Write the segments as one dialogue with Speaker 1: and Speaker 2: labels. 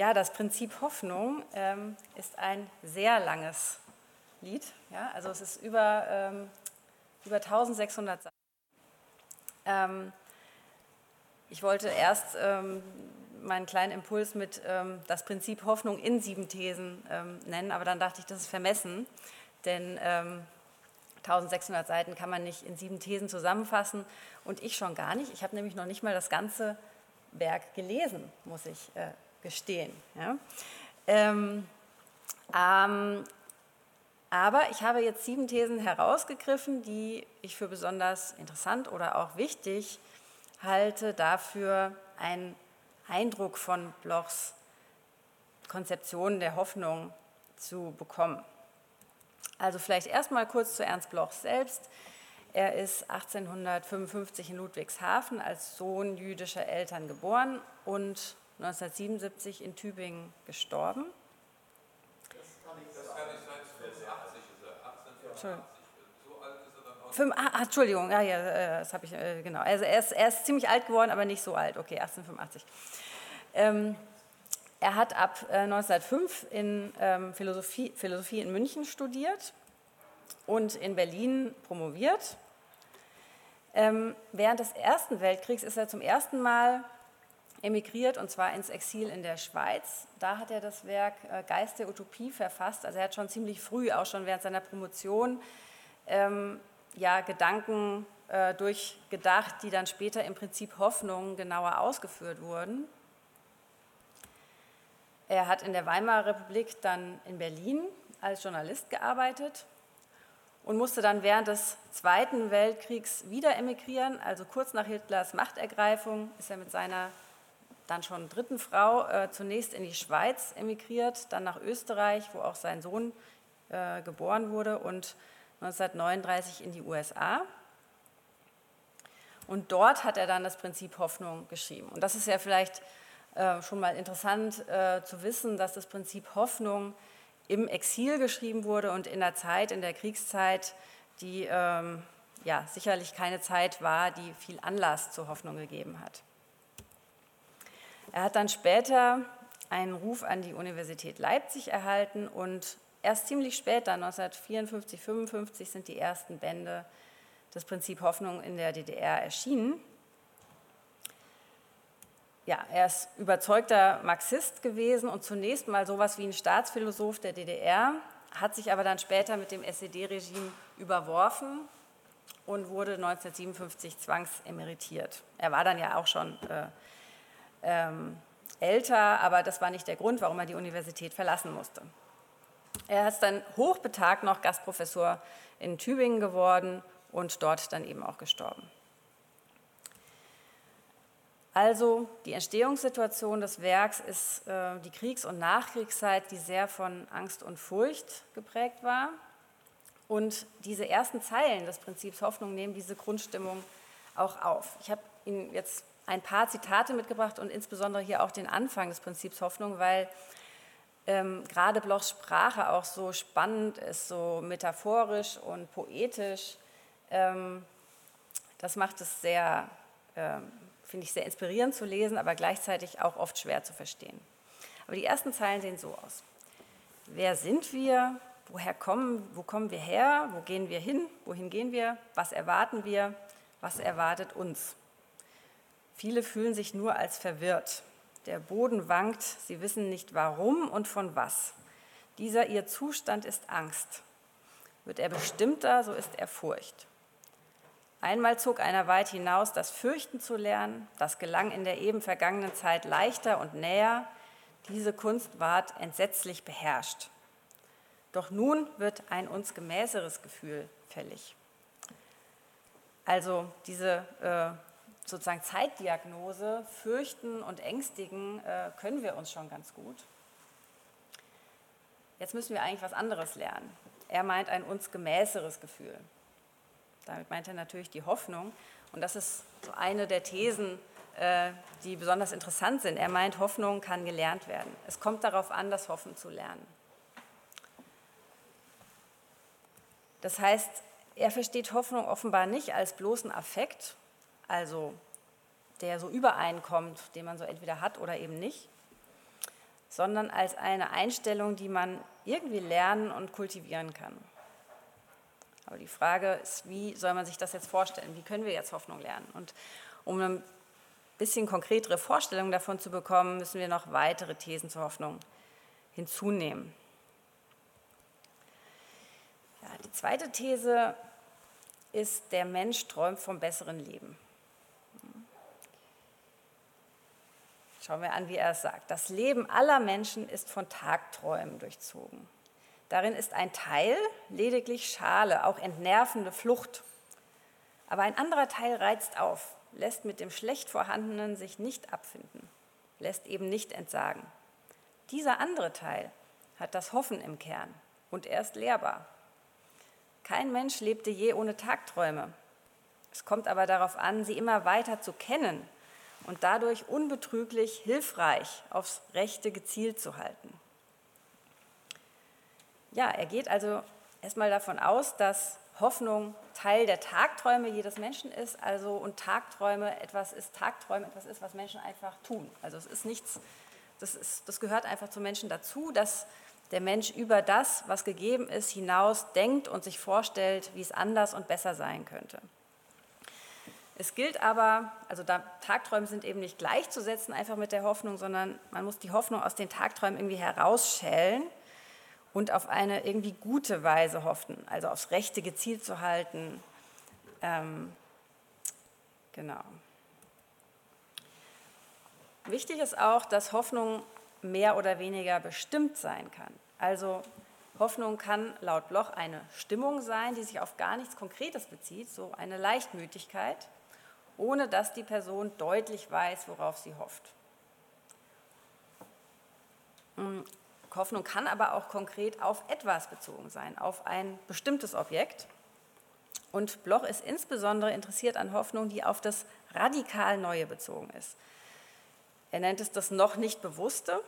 Speaker 1: Ja, das Prinzip Hoffnung ähm, ist ein sehr langes Lied. Ja? Also es ist über, ähm, über 1600 Seiten. Ähm, ich wollte erst ähm, meinen kleinen Impuls mit ähm, das Prinzip Hoffnung in sieben Thesen ähm, nennen, aber dann dachte ich, das ist vermessen, denn 1600 Seiten kann man nicht in sieben Thesen zusammenfassen und ich schon gar nicht. Ich habe nämlich noch nicht mal das ganze Werk gelesen, muss ich äh, gestehen. Ja? Ähm, ähm, aber ich habe jetzt sieben Thesen herausgegriffen, die ich für besonders interessant oder auch wichtig halte, dafür einen Eindruck von Blochs Konzeption der Hoffnung zu bekommen. Also vielleicht erstmal kurz zu Ernst Bloch selbst. Er ist 1855 in Ludwigshafen als Sohn jüdischer Eltern geboren und 1977 in Tübingen gestorben. Das kann nicht sein. Fünf, ah, Entschuldigung, ja, ja, äh, das habe ich, äh, genau. Also er ist, er ist, ziemlich alt geworden, aber nicht so alt. Okay, 1885. Ähm, er hat ab äh, 1905 in ähm, Philosophie, Philosophie in München studiert und in Berlin promoviert. Ähm, während des Ersten Weltkriegs ist er zum ersten Mal emigriert und zwar ins Exil in der Schweiz. Da hat er das Werk äh, Geist der Utopie verfasst. Also er hat schon ziemlich früh, auch schon während seiner Promotion, ähm, ja, Gedanken äh, durchgedacht, die dann später im Prinzip Hoffnung genauer ausgeführt wurden. Er hat in der Weimarer Republik dann in Berlin als Journalist gearbeitet und musste dann während des Zweiten Weltkriegs wieder emigrieren. Also kurz nach Hitlers Machtergreifung ist er mit seiner dann schon dritten Frau äh, zunächst in die Schweiz emigriert, dann nach Österreich, wo auch sein Sohn äh, geboren wurde und 1939 in die USA. Und dort hat er dann das Prinzip Hoffnung geschrieben. Und das ist ja vielleicht äh, schon mal interessant äh, zu wissen, dass das Prinzip Hoffnung im Exil geschrieben wurde und in der Zeit, in der Kriegszeit, die ähm, ja, sicherlich keine Zeit war, die viel Anlass zur Hoffnung gegeben hat. Er hat dann später einen Ruf an die Universität Leipzig erhalten und erst ziemlich später, 1954, 55, sind die ersten Bände des Prinzip Hoffnung in der DDR erschienen. Ja, er ist überzeugter Marxist gewesen und zunächst mal sowas wie ein Staatsphilosoph der DDR, hat sich aber dann später mit dem SED-Regime überworfen und wurde 1957 zwangsemeritiert. Er war dann ja auch schon äh, ähm, älter, aber das war nicht der Grund, warum er die Universität verlassen musste. Er ist dann hochbetagt noch Gastprofessor in Tübingen geworden und dort dann eben auch gestorben. Also die Entstehungssituation des Werks ist äh, die Kriegs- und Nachkriegszeit, die sehr von Angst und Furcht geprägt war. Und diese ersten Zeilen des Prinzips Hoffnung nehmen diese Grundstimmung auch auf. Ich habe Ihnen jetzt ein paar Zitate mitgebracht und insbesondere hier auch den Anfang des Prinzips Hoffnung, weil ähm, gerade Blochs Sprache auch so spannend ist, so metaphorisch und poetisch. Ähm, das macht es sehr, ähm, finde ich, sehr inspirierend zu lesen, aber gleichzeitig auch oft schwer zu verstehen. Aber die ersten Zeilen sehen so aus. Wer sind wir? Woher kommen, wo kommen wir her? Wo gehen wir hin? Wohin gehen wir? Was erwarten wir? Was erwartet uns? Viele fühlen sich nur als verwirrt. Der Boden wankt, sie wissen nicht warum und von was. Dieser ihr Zustand ist Angst. Wird er bestimmter, so ist er Furcht. Einmal zog einer weit hinaus, das Fürchten zu lernen. Das gelang in der eben vergangenen Zeit leichter und näher. Diese Kunst ward entsetzlich beherrscht. Doch nun wird ein uns gemäßeres Gefühl fällig. Also diese äh, sozusagen Zeitdiagnose, fürchten und ängstigen, äh, können wir uns schon ganz gut. Jetzt müssen wir eigentlich was anderes lernen. Er meint ein uns gemäßeres Gefühl. Damit meint er natürlich die Hoffnung. Und das ist so eine der Thesen, äh, die besonders interessant sind. Er meint, Hoffnung kann gelernt werden. Es kommt darauf an, das Hoffen zu lernen. Das heißt, er versteht Hoffnung offenbar nicht als bloßen Affekt, also der so übereinkommt, den man so entweder hat oder eben nicht, sondern als eine Einstellung, die man irgendwie lernen und kultivieren kann. Aber die Frage ist, wie soll man sich das jetzt vorstellen? Wie können wir jetzt Hoffnung lernen? Und um ein bisschen konkretere Vorstellungen davon zu bekommen, müssen wir noch weitere Thesen zur Hoffnung hinzunehmen. Ja, die zweite These ist, der Mensch träumt vom besseren Leben. Schauen wir an, wie er es sagt. Das Leben aller Menschen ist von Tagträumen durchzogen. Darin ist ein Teil lediglich Schale, auch entnervende Flucht. Aber ein anderer Teil reizt auf, lässt mit dem schlecht vorhandenen sich nicht abfinden, lässt eben nicht entsagen. Dieser andere Teil hat das Hoffen im Kern und er ist lehrbar. Kein Mensch lebte je ohne Tagträume. Es kommt aber darauf an, sie immer weiter zu kennen und dadurch unbetrüglich hilfreich aufs Rechte gezielt zu halten. Ja, er geht also erstmal davon aus, dass Hoffnung Teil der Tagträume jedes Menschen ist, also und Tagträume etwas ist, Tagträume etwas ist, was Menschen einfach tun. Also es ist nichts, das, ist, das gehört einfach zum Menschen dazu, dass der Mensch über das, was gegeben ist, hinaus denkt und sich vorstellt, wie es anders und besser sein könnte. Es gilt aber, also da, Tagträume sind eben nicht gleichzusetzen einfach mit der Hoffnung, sondern man muss die Hoffnung aus den Tagträumen irgendwie herausschälen und auf eine irgendwie gute Weise hoffen, also aufs Rechte gezielt zu halten. Ähm, genau. Wichtig ist auch, dass Hoffnung mehr oder weniger bestimmt sein kann. Also Hoffnung kann laut Bloch eine Stimmung sein, die sich auf gar nichts Konkretes bezieht, so eine Leichtmütigkeit ohne dass die Person deutlich weiß, worauf sie hofft. Hm, Hoffnung kann aber auch konkret auf etwas bezogen sein, auf ein bestimmtes Objekt. Und Bloch ist insbesondere interessiert an Hoffnung, die auf das radikal Neue bezogen ist. Er nennt es das noch nicht Bewusste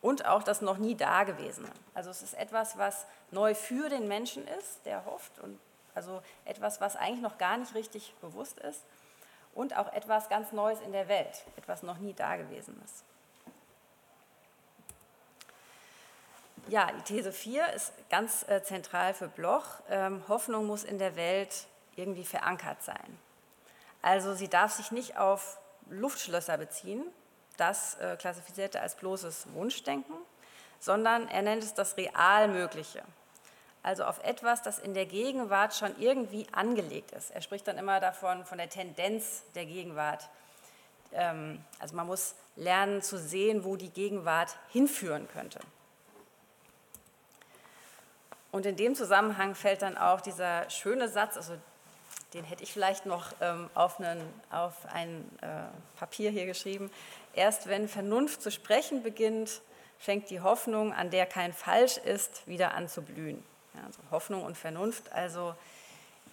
Speaker 1: und auch das noch nie Dagewesene. Also es ist etwas, was neu für den Menschen ist, der hofft und also etwas, was eigentlich noch gar nicht richtig bewusst ist und auch etwas ganz Neues in der Welt, etwas noch nie Dagewesenes. Ja, die These 4 ist ganz äh, zentral für Bloch. Ähm, Hoffnung muss in der Welt irgendwie verankert sein. Also sie darf sich nicht auf Luftschlösser beziehen, das äh, klassifiziert er als bloßes Wunschdenken, sondern er nennt es das real Mögliche also auf etwas, das in der Gegenwart schon irgendwie angelegt ist. Er spricht dann immer davon, von der Tendenz der Gegenwart. Ähm, also man muss lernen zu sehen, wo die Gegenwart hinführen könnte. Und in dem Zusammenhang fällt dann auch dieser schöne Satz, also den hätte ich vielleicht noch ähm, auf, einen, auf, ein äh, Papier hier geschrieben. Erst wenn Vernunft zu sprechen beginnt, fängt die Hoffnung, an der kein Falsch ist, wieder an zu blühen. Ja, also Hoffnung und Vernunft, also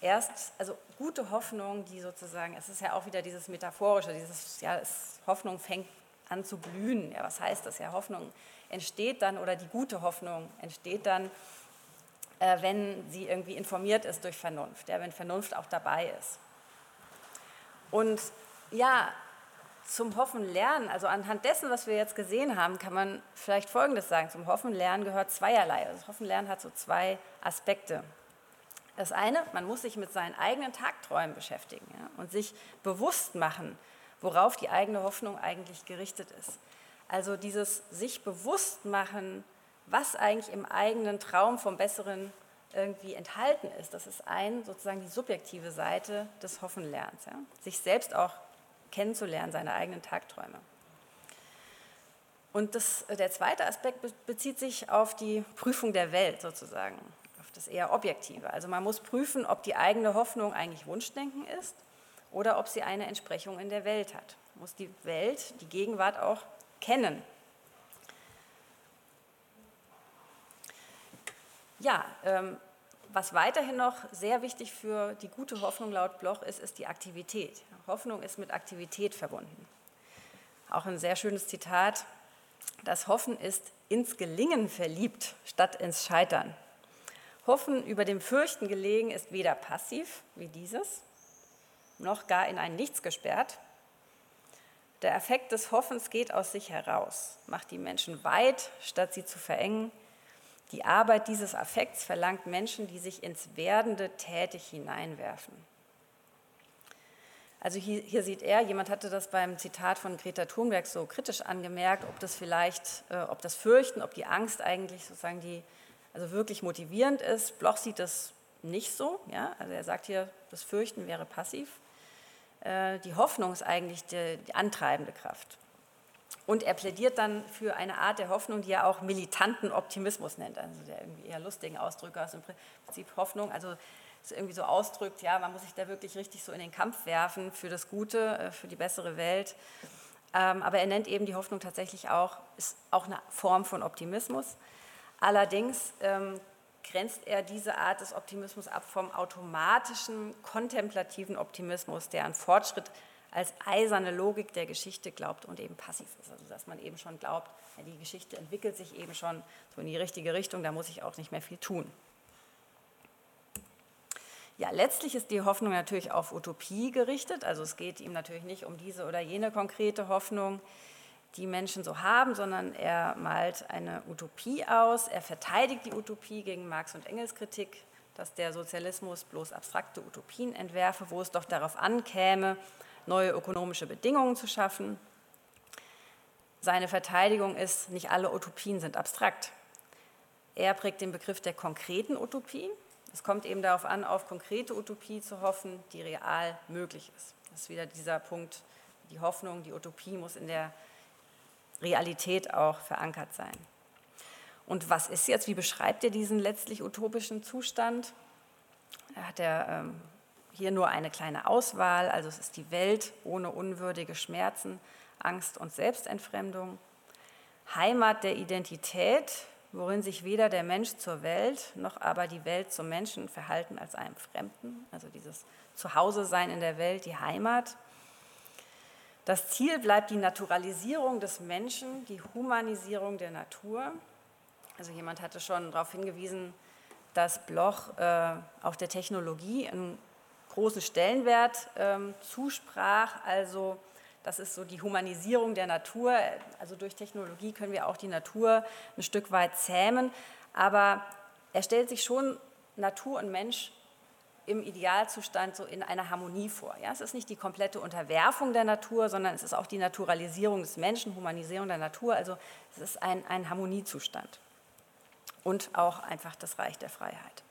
Speaker 1: erst, also gute Hoffnung, die sozusagen, es ist ja auch wieder dieses Metaphorische, dieses, ja, es, Hoffnung fängt an zu blühen. Ja, was heißt das? Ja, Hoffnung entsteht dann oder die gute Hoffnung entsteht dann, äh, wenn sie irgendwie informiert ist durch Vernunft, ja, wenn Vernunft auch dabei ist. Und ja, zum Hoffen lernen, also anhand dessen, was wir jetzt gesehen haben, kann man vielleicht Folgendes sagen. Zum Hoffen lernen gehört zweierlei. Also Hoffen lernen hat so zwei Aspekte. Das eine, man muss sich mit seinen eigenen Tagträumen beschäftigen ja, und sich bewusst machen, worauf die eigene Hoffnung eigentlich gerichtet ist. Also dieses sich bewusst machen, was eigentlich im eigenen Traum vom Besseren irgendwie enthalten ist. Das ist ein, sozusagen die subjektive Seite des Hoffenlernens. Ja. Sich selbst auch kennenzulernen, seine eigenen Tagträume. Und das, der zweite Aspekt bezieht sich auf die Prüfung der Welt sozusagen, auf das eher Objektive. Also man muss prüfen, ob die eigene Hoffnung eigentlich Wunschdenken ist oder ob sie eine Entsprechung in der Welt hat. Man muss die Welt, die Gegenwart auch kennen. Ja, ähm, was weiterhin noch sehr wichtig für die gute Hoffnung laut Bloch ist, ist die Aktivität. Hoffnung ist mit Aktivität verbunden. Auch ein sehr schönes Zitat. Das Hoffen ist ins Gelingen verliebt statt ins Scheitern. Hoffen über dem Fürchten gelegen ist weder passiv wie dieses, noch gar in ein Nichts gesperrt, Der Effekt des Hoffens geht aus sich heraus, macht die Menschen weit, statt sie zu verengen. Die Arbeit dieses Affekts verlangt Menschen, die sich ins Werdende tätig hineinwerfen. Also hier, hier, sieht er, jemand hatte das beim Zitat von Greta Thunberg so kritisch angemerkt, ob das vielleicht, äh, ob das Fürchten, ob die Angst eigentlich sozusagen die, also wirklich motivierend ist. Bloch sieht das nicht so. Ja? Also er sagt hier, das Fürchten wäre passiv. Äh, die Hoffnung ist eigentlich die, die antreibende Kraft. Und er plädiert dann für eine Art der Hoffnung, die er auch militanten Optimismus nennt, also der irgendwie eher lustigen Ausdrücke aus dem Prinzip Hoffnung. Also irgendwie so ausdrückt, ja, man muss sich da wirklich richtig so in den Kampf werfen für das Gute, äh, für die bessere Welt. Ähm, aber er nennt eben die Hoffnung tatsächlich auch, ist auch eine Form von Optimismus. Allerdings ähm, grenzt er diese Art des Optimismus ab vom automatischen, kontemplativen Optimismus, der an Fortschritt als eiserne Logik der Geschichte glaubt und eben passiv ist. Also dass man eben schon glaubt, ja, die Geschichte entwickelt sich eben schon so in die richtige Richtung, da muss ich auch nicht mehr viel tun. Ja, letztlich ist die Hoffnung natürlich auf Utopie gerichtet. Also es geht ihm natürlich nicht um diese oder jene konkrete Hoffnung, die Menschen so haben, sondern er malt eine Utopie aus. Er verteidigt die Utopie gegen Marx und Engels Kritik, dass der Sozialismus bloß abstrakte Utopien entwerfe, wo es doch darauf ankäme, neue ökonomische Bedingungen zu schaffen. Seine Verteidigung ist, nicht alle Utopien sind abstrakt. Er prägt den Begriff der konkreten Utopie, es kommt eben darauf an, auf konkrete Utopie zu hoffen, die real möglich ist. Das ist wieder dieser Punkt, die Hoffnung, die Utopie muss in der Realität auch verankert sein. Und was ist jetzt, wie beschreibt er diesen letztlich utopischen Zustand? Er hat er ähm, hier nur eine kleine Auswahl, also es ist die Welt ohne unwürdige Schmerzen, Angst und Selbstentfremdung, Heimat der Identität worin sich weder der Mensch zur Welt noch aber die Welt zum Menschen verhalten als einem Fremden, also dieses Zuhause-Sein in der Welt, die Heimat. Das Ziel bleibt die Naturalisierung des Menschen, die Humanisierung der Natur. Also jemand hatte schon darauf hingewiesen, dass Bloch äh, auch der Technologie einen großen Stellenwert äh, zusprach, also das ist so die Humanisierung der Natur. Also durch Technologie können wir auch die Natur ein Stück weit zähmen. Aber er stellt sich schon Natur und Mensch im Idealzustand so in einer Harmonie vor. Ja, es ist nicht die komplette Unterwerfung der Natur, sondern es ist auch die Naturalisierung des Menschen, Humanisierung der Natur. Also es ist ein, ein Harmoniezustand und auch einfach das Reich der Freiheit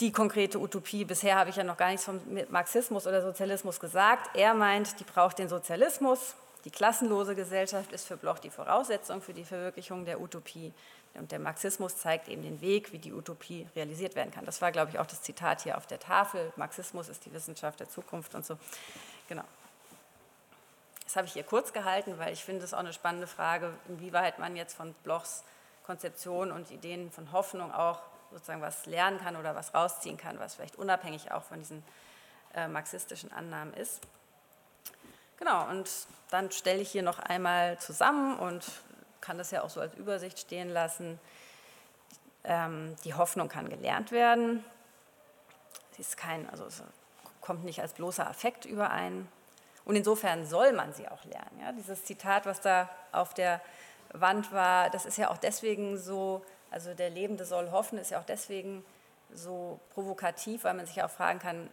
Speaker 1: die konkrete Utopie. Bisher habe ich ja noch gar nichts vom Marxismus oder Sozialismus gesagt. Er meint, die braucht den Sozialismus. Die klassenlose Gesellschaft ist für Bloch die Voraussetzung für die Verwirklichung der Utopie. Und der Marxismus zeigt eben den Weg, wie die Utopie realisiert werden kann. Das war, glaube ich, auch das Zitat hier auf der Tafel. Marxismus ist die Wissenschaft der Zukunft und so. Genau. Das habe ich hier kurz gehalten, weil ich finde es auch eine spannende Frage, inwieweit man jetzt von Blochs Konzeption und Ideen von Hoffnung auch sozusagen was lernen kann oder was rausziehen kann, was vielleicht unabhängig auch von diesen äh, marxistischen Annahmen ist. Genau, und dann stelle ich hier noch einmal zusammen und kann das ja auch so als Übersicht stehen lassen. Ähm, die Hoffnung kann gelernt werden. Sie ist kein, also es kommt nicht als bloßer Affekt überein. Und insofern soll man sie auch lernen. Ja? Dieses Zitat, was da auf der Wand war, das ist ja auch deswegen so also der Lebende soll hoffen, ist ja auch deswegen so provokativ, weil man sich auch fragen kann,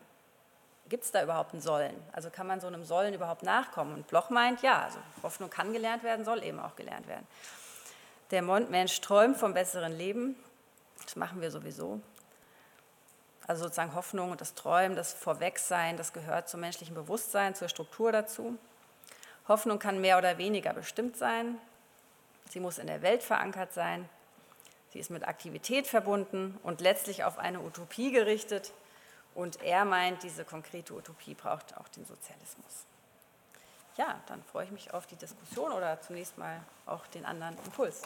Speaker 1: gibt es da überhaupt ein Sollen? Also kann man so einem Sollen überhaupt nachkommen? Und Bloch meint, ja, also Hoffnung kann gelernt werden, soll eben auch gelernt werden. Der Mensch träumt vom besseren Leben, das machen wir sowieso. Also sozusagen Hoffnung und das Träumen, das Vorwegsein, das gehört zum menschlichen Bewusstsein, zur Struktur dazu. Hoffnung kann mehr oder weniger bestimmt sein. Sie muss in der Welt verankert sein. Sie ist mit Aktivität verbunden und letztlich auf eine Utopie gerichtet. Und er meint, diese konkrete Utopie braucht auch den Sozialismus. Ja, dann freue ich mich auf die Diskussion oder zunächst mal auch den anderen Impuls.